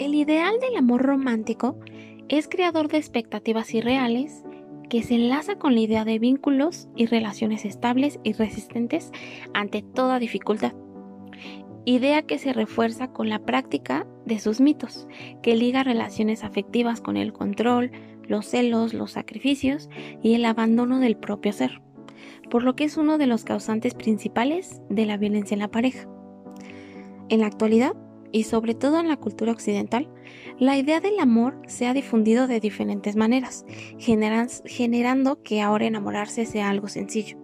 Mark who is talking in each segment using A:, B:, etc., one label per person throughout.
A: El ideal del amor romántico es creador de expectativas irreales que se enlaza con la idea de vínculos y relaciones estables y resistentes ante toda dificultad. Idea que se refuerza con la práctica de sus mitos, que liga relaciones afectivas con el control, los celos, los sacrificios y el abandono del propio ser, por lo que es uno de los causantes principales de la violencia en la pareja. En la actualidad, y sobre todo en la cultura occidental, la idea del amor se ha difundido de diferentes maneras, generando que ahora enamorarse sea algo sencillo.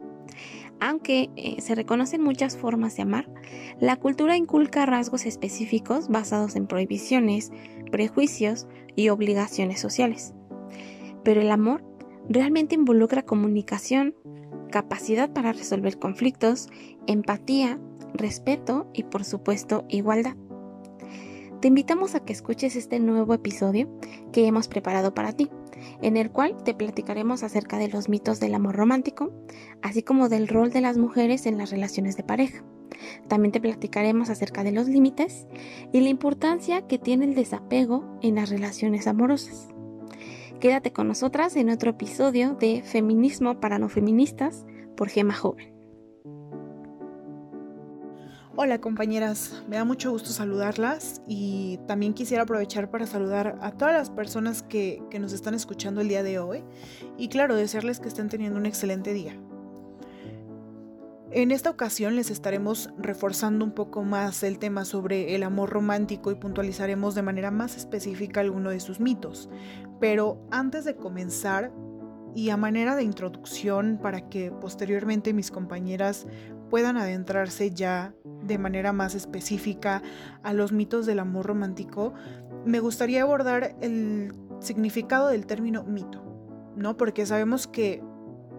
A: Aunque eh, se reconocen muchas formas de amar, la cultura inculca rasgos específicos basados en prohibiciones, prejuicios y obligaciones sociales. Pero el amor realmente involucra comunicación, capacidad para resolver conflictos, empatía, respeto y por supuesto igualdad. Te invitamos a que escuches este nuevo episodio que hemos preparado para ti, en el cual te platicaremos acerca de los mitos del amor romántico, así como del rol de las mujeres en las relaciones de pareja. También te platicaremos acerca de los límites y la importancia que tiene el desapego en las relaciones amorosas. Quédate con nosotras en otro episodio de Feminismo para no feministas por Gema Joven.
B: Hola compañeras, me da mucho gusto saludarlas y también quisiera aprovechar para saludar a todas las personas que, nos están escuchando el día de hoy y claro, desearles que estén teniendo un excelente día. En esta ocasión les estaremos reforzando un poco más el tema sobre el amor romántico y puntualizaremos de manera más específica alguno de sus mitos. Pero antes de comenzar, y a manera de introducción para que posteriormente mis compañeras puedan adentrarse ya de manera más específica a los mitos del amor romántico, me gustaría abordar el significado del término mito, ¿no? Porque sabemos que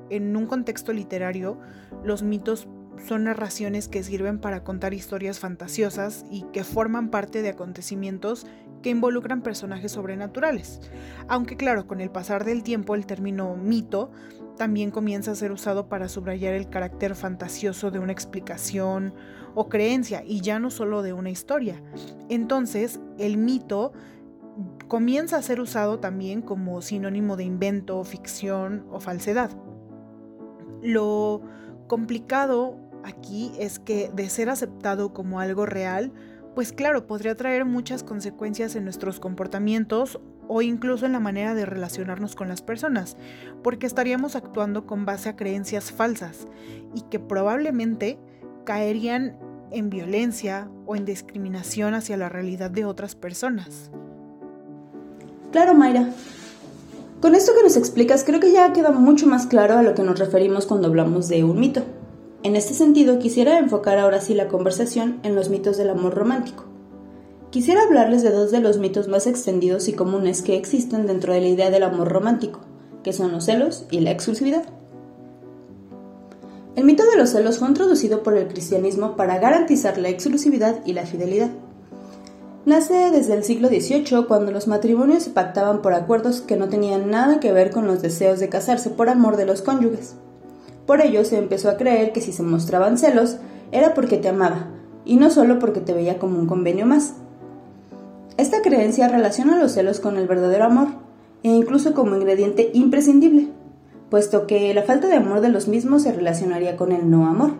B: en un contexto literario los mitos son narraciones que sirven para contar historias fantasiosas y que forman parte de acontecimientos que involucran personajes sobrenaturales. Aunque claro, con el pasar del tiempo el término mito también comienza a ser usado para subrayar el carácter fantasioso de una explicación o creencia y ya no solo de una historia. Entonces, el mito comienza a ser usado también como sinónimo de invento, ficción o falsedad. Lo complicado aquí es que de ser aceptado como algo real, pues claro, podría traer muchas consecuencias en nuestros comportamientos o incluso en la manera de relacionarnos con las personas, porque estaríamos actuando con base a creencias falsas y que probablemente caerían en violencia o en discriminación hacia la realidad de otras personas.
C: Claro, Mayra. Con esto que nos explicas creo que ya queda mucho más claro a lo que nos referimos cuando hablamos de un mito. En este sentido, quisiera enfocar ahora sí la conversación en los mitos del amor romántico. Quisiera hablarles de dos de los mitos más extendidos y comunes que existen dentro de la idea del amor romántico, que son los celos y la exclusividad. El mito de los celos fue introducido por el cristianismo para garantizar la exclusividad y la fidelidad. Nace desde el siglo XVIII cuando los matrimonios se pactaban por acuerdos que no tenían nada que ver con los deseos de casarse por amor de los cónyuges. Por ello se empezó a creer que si se mostraban celos era porque te amaba, y no solo porque te veía como un convenio más. Esta creencia relaciona los celos con el verdadero amor, e incluso como ingrediente imprescindible, puesto que la falta de amor de los mismos se relacionaría con el no amor.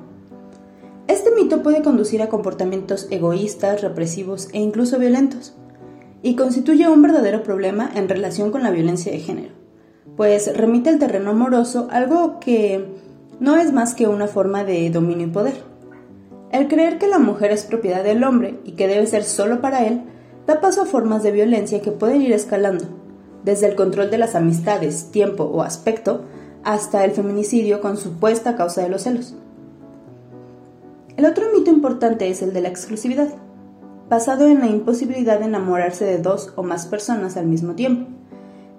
C: Este mito puede conducir a comportamientos egoístas, represivos e incluso violentos, y constituye un verdadero problema en relación con la violencia de género, pues remite al terreno amoroso algo que no es más que una forma de dominio y poder. El creer que la mujer es propiedad del hombre y que debe ser solo para él da paso a formas de violencia que pueden ir escalando, desde el control de las amistades, tiempo o aspecto, hasta el feminicidio con supuesta causa de los celos. El otro mito importante es el de la exclusividad, basado en la imposibilidad de enamorarse de dos o más personas al mismo tiempo.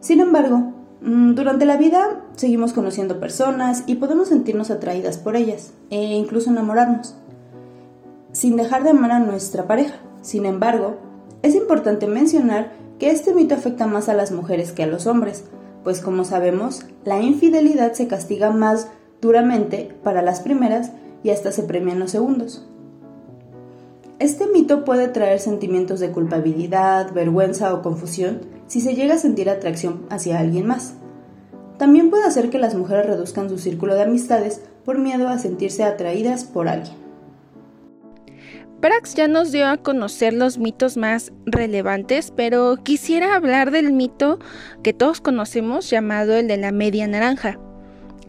C: Sin embargo, durante la vida seguimos conociendo personas y podemos sentirnos atraídas por ellas e incluso enamorarnos, sin dejar de amar a nuestra pareja. Sin embargo, es importante mencionar que este mito afecta más a las mujeres que a los hombres, pues como sabemos, la infidelidad se castiga más duramente para las primeras y hasta se premian los segundos. Este mito puede traer sentimientos de culpabilidad, vergüenza o confusión si se llega a sentir atracción hacia alguien más. También puede hacer que las mujeres reduzcan su círculo de amistades por miedo a sentirse atraídas por alguien.
D: Prax ya nos dio a conocer los mitos más relevantes, pero quisiera hablar del mito que todos conocemos llamado el de la media naranja.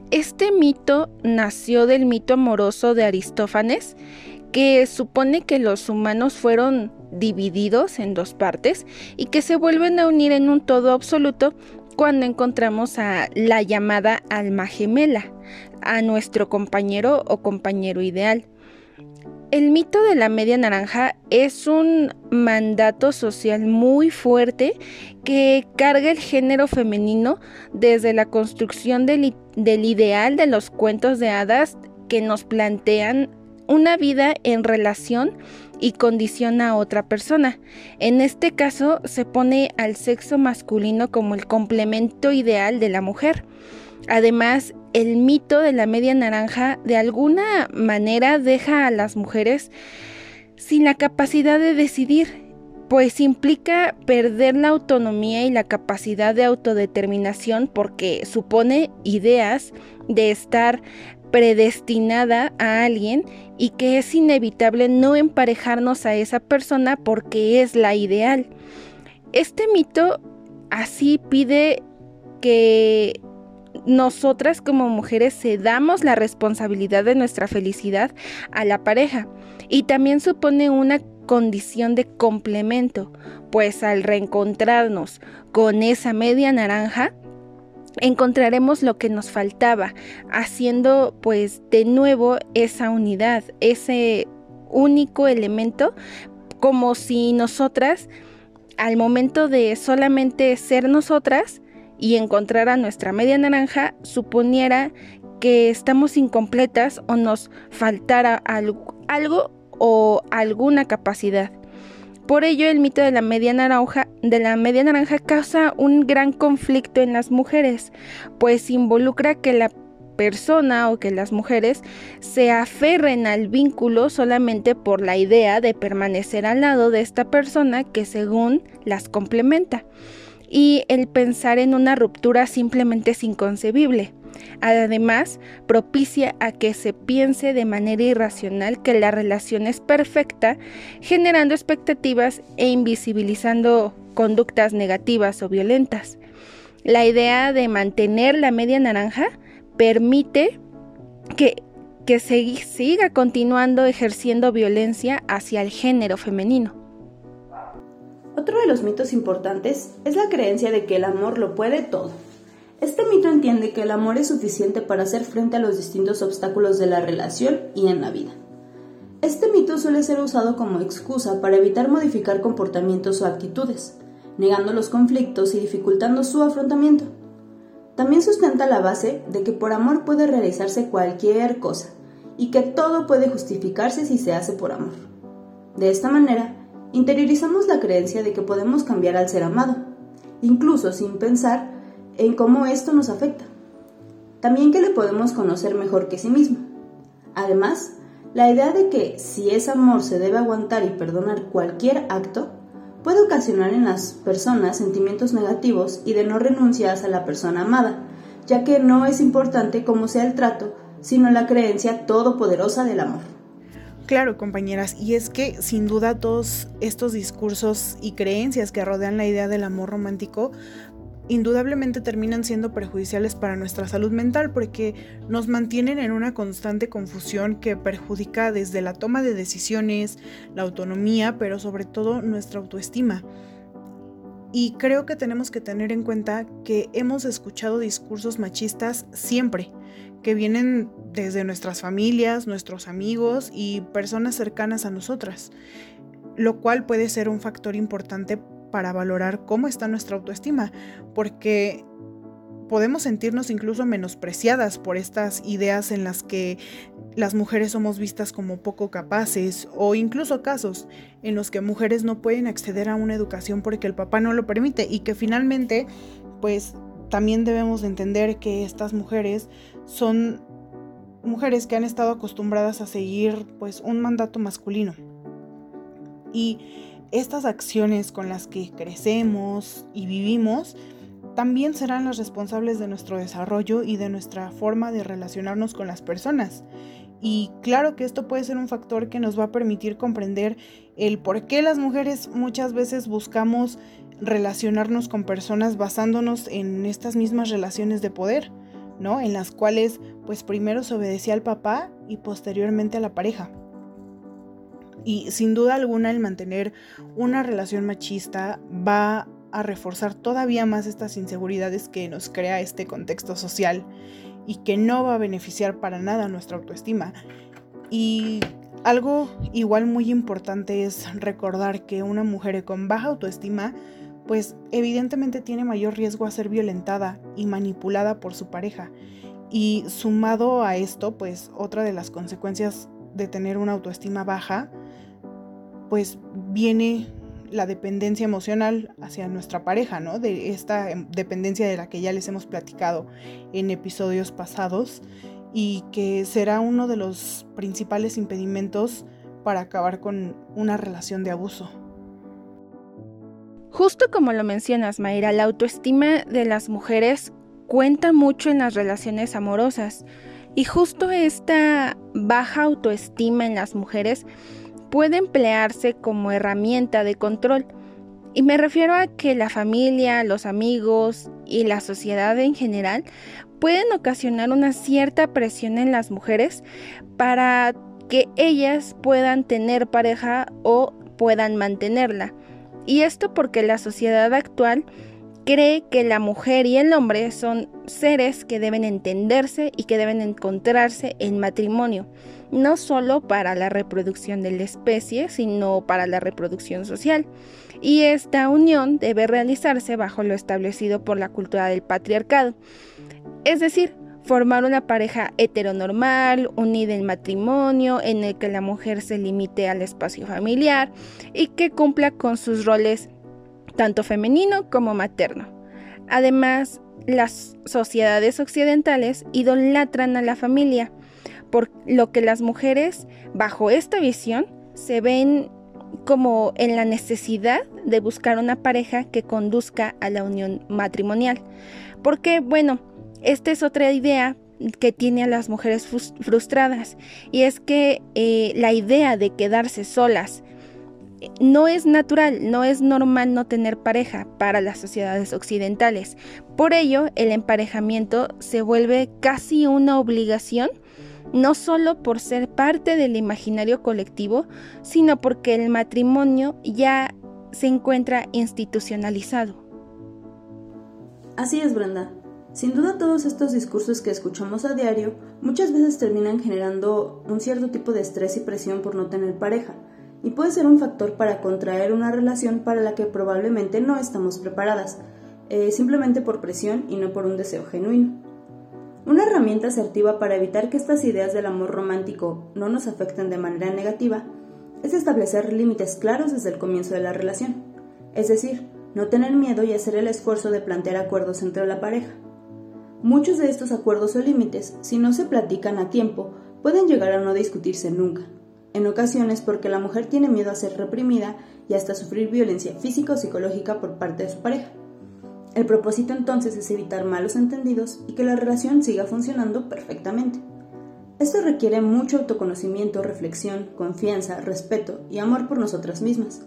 D: Este mito nació del mito amoroso de Aristófanes, que supone que los humanos fueron divididos en dos partes y que se vuelven a unir en un todo absoluto cuando encontramos a la llamada alma gemela, a nuestro compañero o compañero ideal. El mito de la media naranja es un mandato social muy fuerte que carga el género femenino desde la construcción del, del, ideal de los cuentos de hadas que nos plantean una vida en relación y condiciona a otra persona. En este caso se pone al sexo masculino como el complemento ideal de la mujer. Además, el mito de la media naranja de alguna manera deja a las mujeres sin la capacidad de decidir, pues implica perder la autonomía y la capacidad de autodeterminación porque supone ideas de estar predestinada a alguien y que es inevitable no emparejarnos a esa persona porque es la ideal. Este mito así pide que nosotras como mujeres cedamos la responsabilidad de nuestra felicidad a la pareja y también supone una condición de complemento, pues al reencontrarnos con esa media naranja, encontraremos lo que nos faltaba, haciendo pues de nuevo esa unidad, ese único elemento, como si nosotras, al momento de solamente ser nosotras y encontrar a nuestra media naranja, suponiera que estamos incompletas o nos faltara algo, o alguna capacidad. Por ello, el mito de la media naranja, de la media naranja causa un gran conflicto en las mujeres, pues involucra que la persona o que las mujeres se aferren al vínculo solamente por la idea de permanecer al lado de esta persona que según las complementa. Y el pensar en una ruptura simplemente es inconcebible. Además, propicia a que se piense de manera irracional que la relación es perfecta, generando expectativas e invisibilizando conductas negativas o violentas. La idea de mantener la media naranja permite que, que se siga continuando ejerciendo violencia hacia el género femenino.
C: Otro de los mitos importantes es la creencia de que el amor lo puede todo este mito entiende que el amor es suficiente para hacer frente a los distintos obstáculos de la relación y en la vida. Este mito suele ser usado como excusa para evitar modificar comportamientos o actitudes, negando los conflictos y dificultando su afrontamiento. También sustenta la base de que por amor puede realizarse cualquier cosa y que todo puede justificarse si se hace por amor. De esta manera, interiorizamos la creencia de que podemos cambiar al ser amado, incluso sin pensar en cómo esto nos afecta. También que le podemos conocer mejor que sí mismo. Además, la idea de que si es amor se debe aguantar y perdonar cualquier acto puede ocasionar en las personas sentimientos negativos y de no renuncias a la persona amada, ya que no es importante cómo sea el trato, sino la creencia todopoderosa del amor.
B: Claro, compañeras, y es que sin duda todos estos discursos y creencias que rodean la idea del amor romántico indudablemente terminan siendo perjudiciales para nuestra salud mental porque nos mantienen en una constante confusión que perjudica desde la toma de decisiones, la autonomía, pero sobre todo nuestra autoestima. Y creo que tenemos que tener en cuenta que hemos escuchado discursos machistas siempre, que vienen desde nuestras familias, nuestros amigos y personas cercanas a nosotras, lo cual puede ser un factor importante para valorar cómo está nuestra autoestima, porque podemos sentirnos incluso menospreciadas por estas ideas en las que las mujeres somos vistas como poco capaces o incluso casos en los que mujeres no pueden acceder a una educación porque el papá no lo permite y que finalmente pues también debemos entender que estas mujeres son mujeres que han estado acostumbradas a seguir pues un mandato masculino. Y estas acciones con las que crecemos y vivimos también serán las responsables de nuestro desarrollo y de nuestra forma de relacionarnos con las personas. Y claro que esto puede ser un factor que nos va a permitir comprender el por qué las mujeres muchas veces buscamos relacionarnos con personas basándonos en estas mismas relaciones de poder, ¿no? En las cuales pues primero se obedecía al papá y posteriormente a la pareja. Y sin duda alguna el mantener una relación machista va a reforzar todavía más estas inseguridades que nos crea este contexto social y que no va a beneficiar para nada nuestra autoestima. Y algo igual muy importante es recordar que una mujer con baja autoestima pues evidentemente tiene mayor riesgo a ser violentada y manipulada por su pareja. Y sumado a esto, pues otra de las consecuencias de tener una autoestima baja, pues viene la dependencia emocional hacia nuestra pareja, ¿no? De esta em, dependencia de la que ya les hemos platicado en episodios pasados y que será uno de los principales impedimentos para acabar con una relación de abuso.
D: Justo como lo mencionas, Mayra, la autoestima de las mujeres cuenta mucho en las relaciones amorosas y justo esta baja autoestima en las mujeres puede emplearse como herramienta de control. Y me refiero a que la familia, los amigos y la sociedad en general pueden ocasionar una cierta presión en las mujeres para que ellas puedan tener pareja o puedan mantenerla. Y esto porque la sociedad actual cree que la mujer y el hombre son seres que deben entenderse y que deben encontrarse en matrimonio, no solo para la reproducción de la especie, sino para la reproducción social. Y esta unión debe realizarse bajo lo establecido por la cultura del patriarcado, es decir, formar una pareja heteronormal, unida en matrimonio, en el que la mujer se limite al espacio familiar y que cumpla con sus roles tanto femenino como materno. Además, las sociedades occidentales idolatran a la familia, por lo que las mujeres, bajo esta visión, se ven como en la necesidad de buscar una pareja que conduzca a la unión matrimonial. Porque, bueno, esta es otra idea que tiene a las mujeres frustradas y es que eh, la idea de quedarse solas no es natural, no es normal no tener pareja para las sociedades occidentales. Por ello, el emparejamiento se vuelve casi una obligación, no solo por ser parte del imaginario colectivo, sino porque el matrimonio ya se encuentra institucionalizado.
C: Así es, Brenda. Sin duda todos estos discursos que escuchamos a diario muchas veces terminan generando un cierto tipo de estrés y presión por no tener pareja y puede ser un factor para contraer una relación para la que probablemente no estamos preparadas, eh, simplemente por presión y no por un deseo genuino. Una herramienta asertiva para evitar que estas ideas del amor romántico no nos afecten de manera negativa es establecer límites claros desde el comienzo de la relación, es decir, no tener miedo y hacer el esfuerzo de plantear acuerdos entre la pareja. Muchos de estos acuerdos o límites, si no se platican a tiempo, pueden llegar a no discutirse nunca, en ocasiones porque la mujer tiene miedo a ser reprimida y hasta sufrir violencia física o psicológica por parte de su pareja. El propósito entonces es evitar malos entendidos y que la relación siga funcionando perfectamente. Esto requiere mucho autoconocimiento, reflexión, confianza, respeto y amor por nosotras mismas.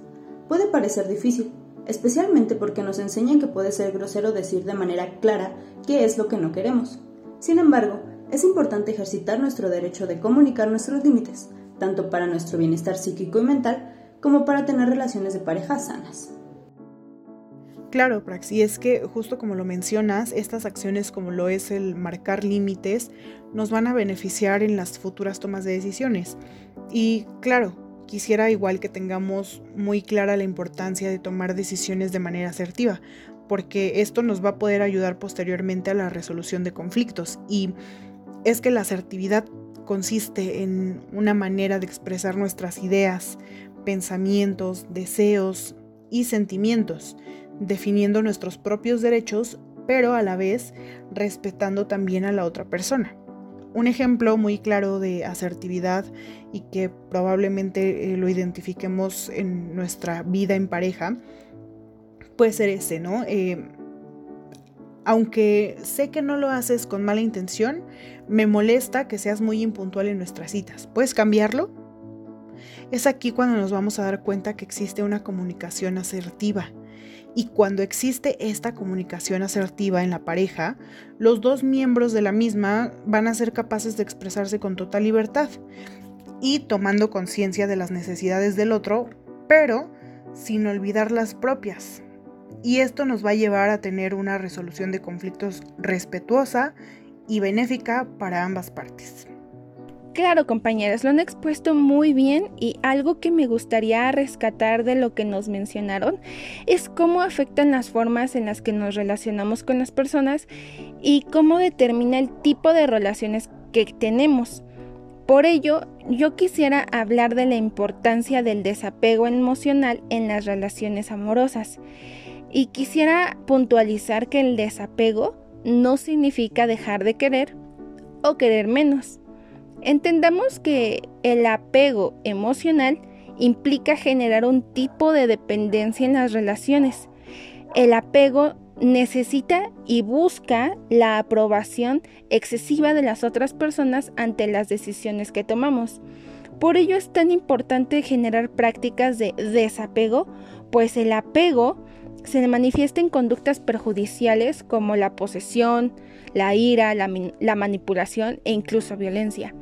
C: Puede parecer difícil, especialmente porque nos enseñan que puede ser grosero decir de manera clara qué es lo que no queremos. Sin embargo, es importante ejercitar nuestro derecho de comunicar nuestros límites, tanto para nuestro bienestar psíquico y mental como para tener relaciones de pareja sanas.
B: Claro, Prax, es que justo como lo mencionas, estas acciones como lo es el marcar límites nos van a beneficiar en las futuras tomas de decisiones. Y claro, quisiera igual que tengamos muy clara la importancia de tomar decisiones de manera asertiva, porque esto nos va a poder ayudar posteriormente a la resolución de conflictos. Y es que la asertividad consiste en una manera de expresar nuestras ideas, pensamientos, deseos y sentimientos, definiendo nuestros propios derechos, pero a la vez respetando también a la otra persona. Un ejemplo muy claro de asertividad y que probablemente eh, lo identifiquemos en nuestra vida en pareja puede ser ese, ¿no? Eh, aunque sé que no lo haces con mala intención, me molesta que seas muy impuntual en nuestras citas. ¿Puedes cambiarlo? Es aquí cuando nos vamos a dar cuenta que existe una comunicación asertiva y cuando existe esta comunicación asertiva en la pareja, los dos miembros de la misma van a ser capaces de expresarse con total libertad y tomando conciencia de las necesidades del otro, pero sin olvidar las propias. Y esto nos va a llevar a tener una resolución de conflictos respetuosa y benéfica para ambas partes.
D: Claro, compañeras, lo han expuesto muy bien y algo que me gustaría rescatar de lo que nos mencionaron es cómo afectan las formas en las que nos relacionamos con las personas y cómo determina el tipo de relaciones que tenemos. Por ello, yo quisiera hablar de la importancia del desapego emocional en las relaciones amorosas. Y quisiera puntualizar que el desapego no significa dejar de querer o querer menos Entendamos que el apego emocional implica generar un tipo de dependencia en las relaciones. El apego necesita y busca la aprobación excesiva de las otras personas ante las decisiones que tomamos. Por ello es tan importante generar prácticas de desapego, pues el apego se manifiesta en conductas perjudiciales como la posesión, la ira, la, manipulación e incluso violencia.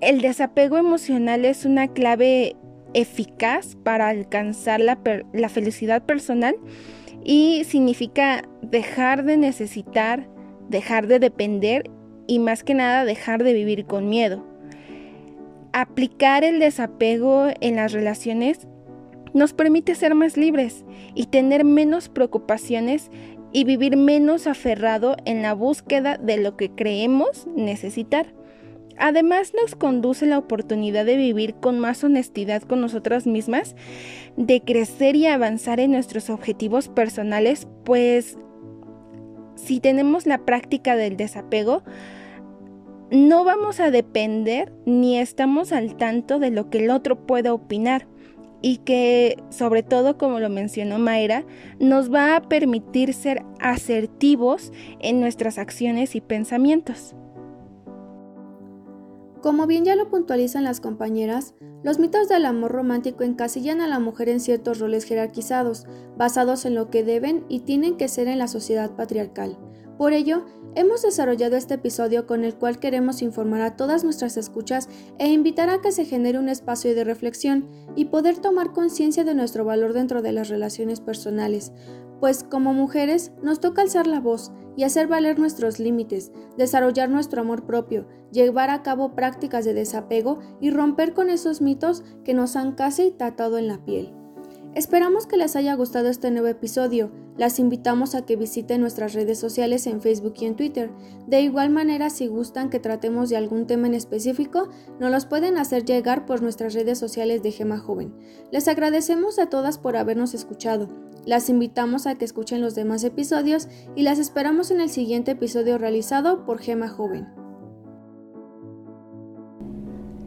D: El desapego emocional es una clave eficaz para alcanzar la, la felicidad personal y significa dejar de necesitar, dejar de depender y más que nada dejar de vivir con miedo. Aplicar el desapego en las relaciones nos permite ser más libres y tener menos preocupaciones y vivir menos aferrado en la búsqueda de lo que creemos necesitar. Además nos conduce la oportunidad de vivir con más honestidad con nosotras mismas, de crecer y avanzar en nuestros objetivos personales, pues si tenemos la práctica del desapego, no vamos a depender ni estamos al tanto de lo que el otro pueda opinar y que, sobre todo, como lo mencionó Mayra, nos va a permitir ser asertivos en nuestras acciones y pensamientos.
E: Como bien ya lo puntualizan las compañeras, los mitos del amor romántico encasillan a la mujer en ciertos roles jerarquizados, basados en lo que deben y tienen que ser en la sociedad patriarcal. Por ello, hemos desarrollado este episodio con el cual queremos informar a todas nuestras escuchas e invitar a que se genere un espacio de reflexión y poder tomar conciencia de nuestro valor dentro de las relaciones personales, pues como mujeres nos toca alzar la voz y hacer valer nuestros límites, desarrollar nuestro amor propio, llevar a cabo prácticas de desapego y romper con esos mitos que nos han casi tratado en la piel. Esperamos que les haya gustado este nuevo episodio. Las invitamos a que visiten nuestras redes sociales en Facebook y en Twitter. De igual manera, si gustan que tratemos de algún tema en específico, nos los pueden hacer llegar por nuestras redes sociales de Gema Joven. Les agradecemos a todas por habernos escuchado. Las invitamos a que escuchen los demás episodios y las esperamos en el siguiente episodio realizado por Gema Joven.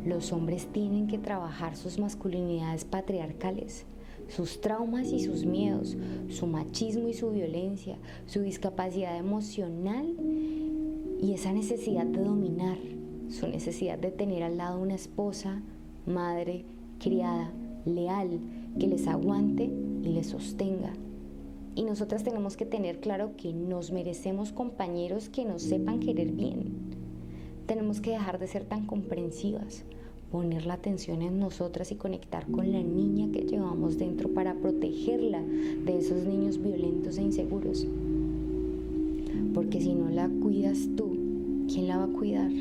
F: Los hombres tienen que trabajar sus masculinidades patriarcales, sus traumas y sus miedos, su machismo y su violencia, su discapacidad emocional y esa necesidad de dominar, su necesidad de tener al lado una esposa, madre, criada, leal, que les aguante y les sostenga. Y nosotras tenemos que tener claro que nos merecemos compañeros que nos sepan querer bien. Tenemos que dejar de ser tan comprensivas, poner la atención en nosotras y conectar con la niña que llevamos dentro para protegerla de esos niños violentos e inseguros. Porque si no la cuidas tú, ¿quién la va a cuidar?